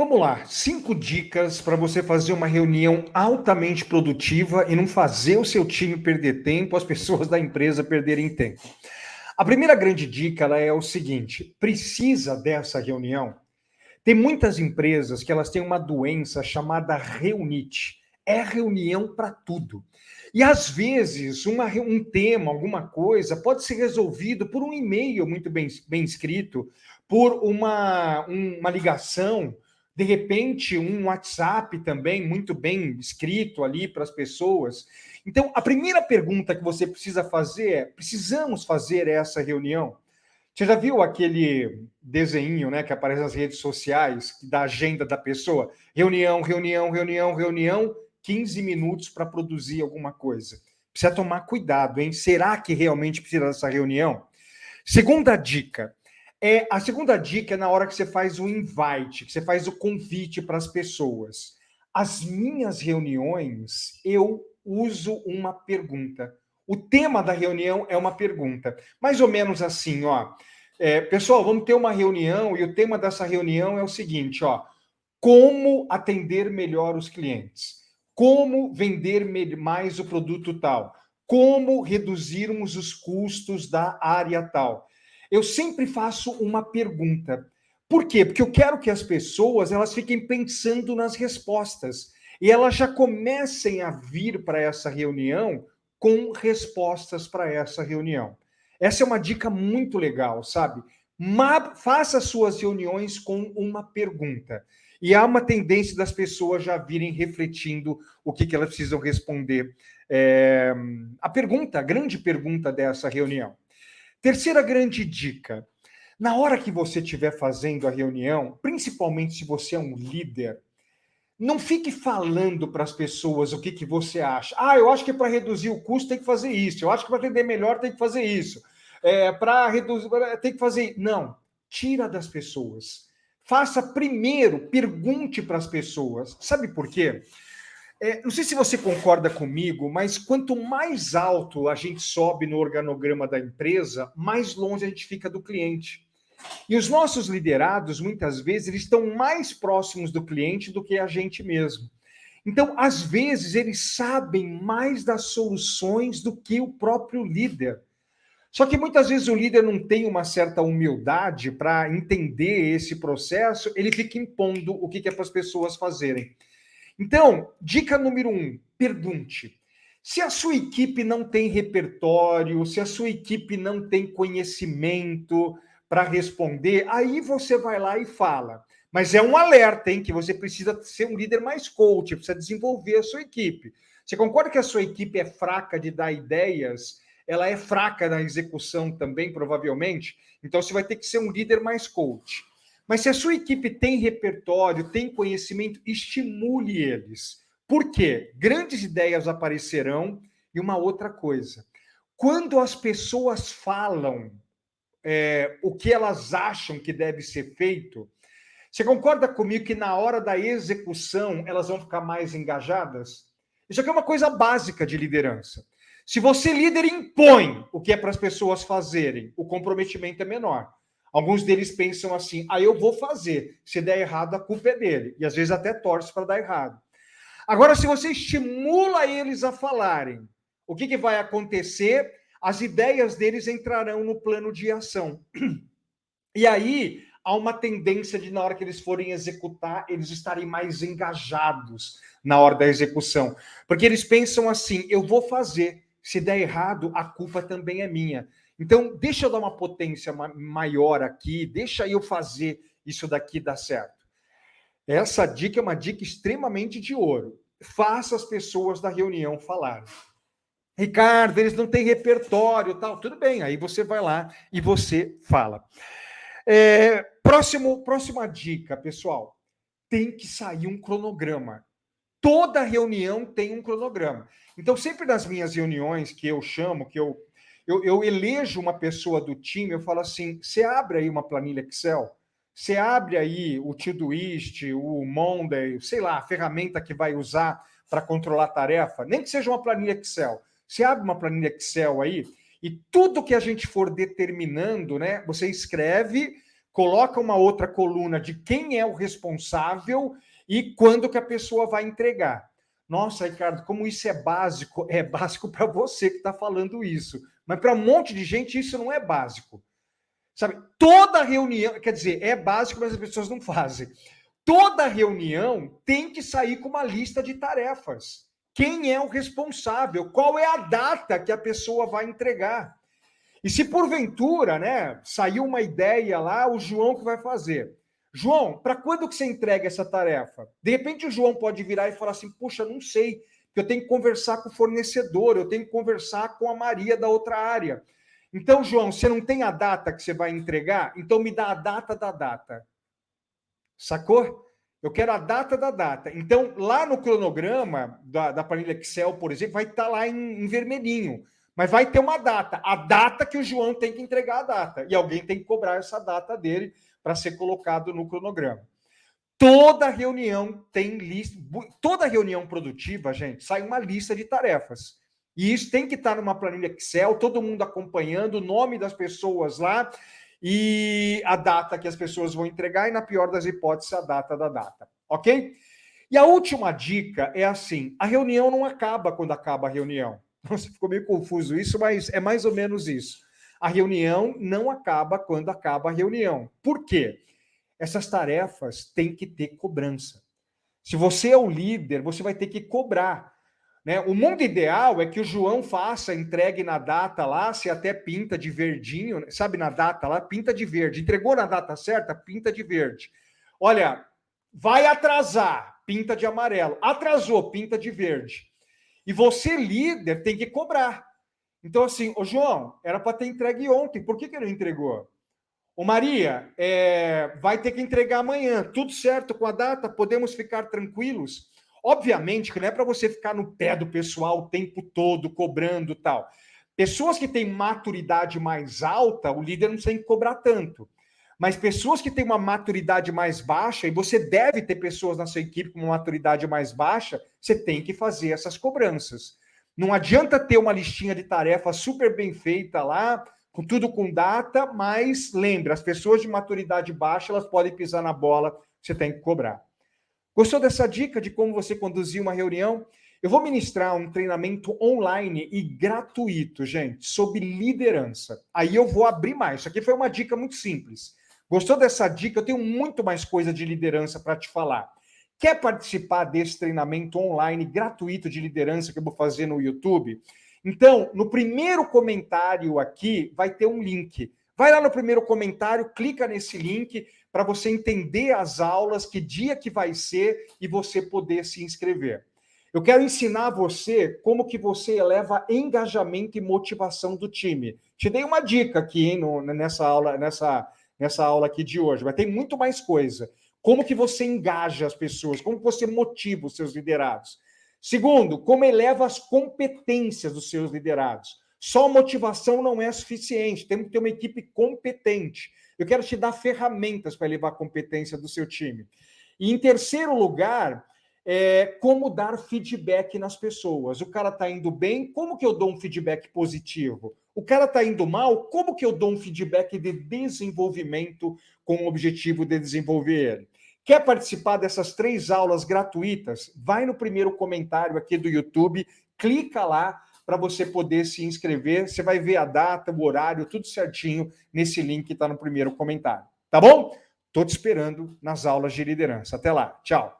Vamos lá, cinco dicas para você fazer uma reunião altamente produtiva e não fazer o seu time perder tempo, as pessoas da empresa perderem tempo. A primeira grande dica é o seguinte: precisa dessa reunião. Tem muitas empresas que elas têm uma doença chamada reunite. É reunião para tudo. E às vezes, uma, um tema, alguma coisa, pode ser resolvido por um e-mail muito bem, bem escrito, por uma, uma ligação, de repente, um WhatsApp também muito bem escrito ali para as pessoas. Então, a primeira pergunta que você precisa fazer é: precisamos fazer essa reunião? Você já viu aquele desenho né, que aparece nas redes sociais da agenda da pessoa? Reunião, reunião, reunião, reunião, 15 minutos para produzir alguma coisa. Precisa tomar cuidado, hein? Será que realmente precisa dessa reunião? Segunda dica. É, a segunda dica é na hora que você faz o invite, que você faz o convite para as pessoas. As minhas reuniões, eu uso uma pergunta. O tema da reunião é uma pergunta. Mais ou menos assim, ó. É, pessoal, vamos ter uma reunião e o tema dessa reunião é o seguinte, ó. Como atender melhor os clientes? como vender mais o produto tal, como reduzirmos os custos da área tal. Eu sempre faço uma pergunta. Por quê? Porque eu quero que as pessoas elas fiquem pensando nas respostas e elas já comecem a vir para essa reunião com respostas para essa reunião. Essa é uma dica muito legal, sabe? faça suas reuniões com uma pergunta. E há uma tendência das pessoas já virem refletindo o que, que elas precisam responder. É, a pergunta, a grande pergunta dessa reunião. Terceira grande dica: na hora que você estiver fazendo a reunião, principalmente se você é um líder, não fique falando para as pessoas o que, que você acha. Ah, eu acho que para reduzir o custo tem que fazer isso. Eu acho que para atender melhor tem que fazer isso. É, para reduzir, tem que fazer. Não, tira das pessoas faça primeiro, pergunte para as pessoas. Sabe por quê? É, não sei se você concorda comigo, mas quanto mais alto a gente sobe no organograma da empresa, mais longe a gente fica do cliente. E os nossos liderados, muitas vezes, eles estão mais próximos do cliente do que a gente mesmo. Então, às vezes, eles sabem mais das soluções do que o próprio líder. Só que muitas vezes o líder não tem uma certa humildade para entender esse processo, ele fica impondo o que é para as pessoas fazerem. Então, dica número um: pergunte. Se a sua equipe não tem repertório, se a sua equipe não tem conhecimento para responder, aí você vai lá e fala. Mas é um alerta, hein? Que você precisa ser um líder mais coach, precisa desenvolver a sua equipe. Você concorda que a sua equipe é fraca de dar ideias? ela é fraca na execução também, provavelmente. Então, você vai ter que ser um líder mais coach. Mas se a sua equipe tem repertório, tem conhecimento, estimule eles. Por quê? Grandes ideias aparecerão. E uma outra coisa: quando as pessoas falam é, o que elas acham que deve ser feito, você concorda comigo que na hora da execução elas vão ficar mais engajadas? Isso aqui é uma coisa básica de liderança. Se você, líder, impõe o que é para as pessoas fazerem, o comprometimento é menor. Alguns deles pensam assim: ah, eu vou fazer. Se der errado, a culpa é dele. E às vezes até torce para dar errado. Agora, se você estimula eles a falarem, o que, que vai acontecer? As ideias deles entrarão no plano de ação. E aí há uma tendência de, na hora que eles forem executar, eles estarem mais engajados na hora da execução. Porque eles pensam assim: eu vou fazer. Se der errado, a culpa também é minha. Então, deixa eu dar uma potência maior aqui, deixa eu fazer isso daqui dar certo. Essa dica é uma dica extremamente de ouro. Faça as pessoas da reunião falar. Ricardo, eles não têm repertório, tal. Tudo bem, aí você vai lá e você fala. É, próximo, próxima dica, pessoal. Tem que sair um cronograma. Toda reunião tem um cronograma. Então, sempre nas minhas reuniões que eu chamo, que eu, eu, eu elejo uma pessoa do time, eu falo assim: você abre aí uma planilha Excel, você abre aí o Todoist, o Monday, sei lá, a ferramenta que vai usar para controlar a tarefa, nem que seja uma planilha Excel. Você abre uma planilha Excel aí e tudo que a gente for determinando, né, você escreve coloca uma outra coluna de quem é o responsável e quando que a pessoa vai entregar. Nossa, Ricardo, como isso é básico? É básico para você que está falando isso. Mas para um monte de gente isso não é básico. Sabe? Toda reunião, quer dizer, é básico, mas as pessoas não fazem. Toda reunião tem que sair com uma lista de tarefas. Quem é o responsável? Qual é a data que a pessoa vai entregar? E se porventura, né, saiu uma ideia lá, o João que vai fazer. João, para quando que você entrega essa tarefa? De repente o João pode virar e falar assim: "Puxa, não sei, eu tenho que conversar com o fornecedor, eu tenho que conversar com a Maria da outra área". Então, João, você não tem a data que você vai entregar? Então me dá a data da data. Sacou? Eu quero a data da data. Então, lá no cronograma da, da planilha Excel, por exemplo, vai estar tá lá em, em vermelhinho. Mas vai ter uma data. A data que o João tem que entregar a data. E alguém tem que cobrar essa data dele para ser colocado no cronograma. Toda reunião tem lista, toda reunião produtiva, gente, sai uma lista de tarefas. E isso tem que estar numa planilha Excel, todo mundo acompanhando o nome das pessoas lá e a data que as pessoas vão entregar e na pior das hipóteses a data da data, OK? E a última dica é assim: a reunião não acaba quando acaba a reunião. Nossa, ficou meio confuso isso, mas é mais ou menos isso. A reunião não acaba quando acaba a reunião. Por quê? Essas tarefas têm que ter cobrança. Se você é o líder, você vai ter que cobrar. Né? O mundo ideal é que o João faça, entregue na data lá, se até pinta de verdinho, sabe, na data lá, pinta de verde. Entregou na data certa, pinta de verde. Olha, vai atrasar, pinta de amarelo. Atrasou, pinta de verde. E você, líder, tem que cobrar. Então, assim, o João, era para ter entregue ontem, por que, que não entregou? Ô Maria, é, vai ter que entregar amanhã, tudo certo com a data, podemos ficar tranquilos? Obviamente que não é para você ficar no pé do pessoal o tempo todo, cobrando tal. Pessoas que têm maturidade mais alta, o líder não tem que cobrar tanto. Mas pessoas que têm uma maturidade mais baixa, e você deve ter pessoas na sua equipe com uma maturidade mais baixa, você tem que fazer essas cobranças. Não adianta ter uma listinha de tarefas super bem feita lá, com tudo com data, mas lembre, as pessoas de maturidade baixa, elas podem pisar na bola, você tem que cobrar. Gostou dessa dica de como você conduzir uma reunião? Eu vou ministrar um treinamento online e gratuito, gente, sobre liderança. Aí eu vou abrir mais. Isso aqui foi uma dica muito simples. Gostou dessa dica? Eu tenho muito mais coisa de liderança para te falar. Quer participar desse treinamento online gratuito de liderança que eu vou fazer no YouTube? Então, no primeiro comentário aqui vai ter um link. Vai lá no primeiro comentário, clica nesse link para você entender as aulas, que dia que vai ser e você poder se inscrever. Eu quero ensinar você como que você eleva engajamento e motivação do time. Te dei uma dica aqui hein, no, nessa aula, nessa, nessa aula aqui de hoje, mas tem muito mais coisa. Como que você engaja as pessoas? Como você motiva os seus liderados? Segundo, como eleva as competências dos seus liderados? Só motivação não é suficiente, temos que ter uma equipe competente. Eu quero te dar ferramentas para elevar a competência do seu time. E em terceiro lugar, é, como dar feedback nas pessoas. O cara está indo bem, como que eu dou um feedback positivo? O cara está indo mal, como que eu dou um feedback de desenvolvimento com o objetivo de desenvolver ele? Quer participar dessas três aulas gratuitas? Vai no primeiro comentário aqui do YouTube, clica lá para você poder se inscrever. Você vai ver a data, o horário, tudo certinho nesse link que está no primeiro comentário. Tá bom? Estou te esperando nas aulas de liderança. Até lá. Tchau.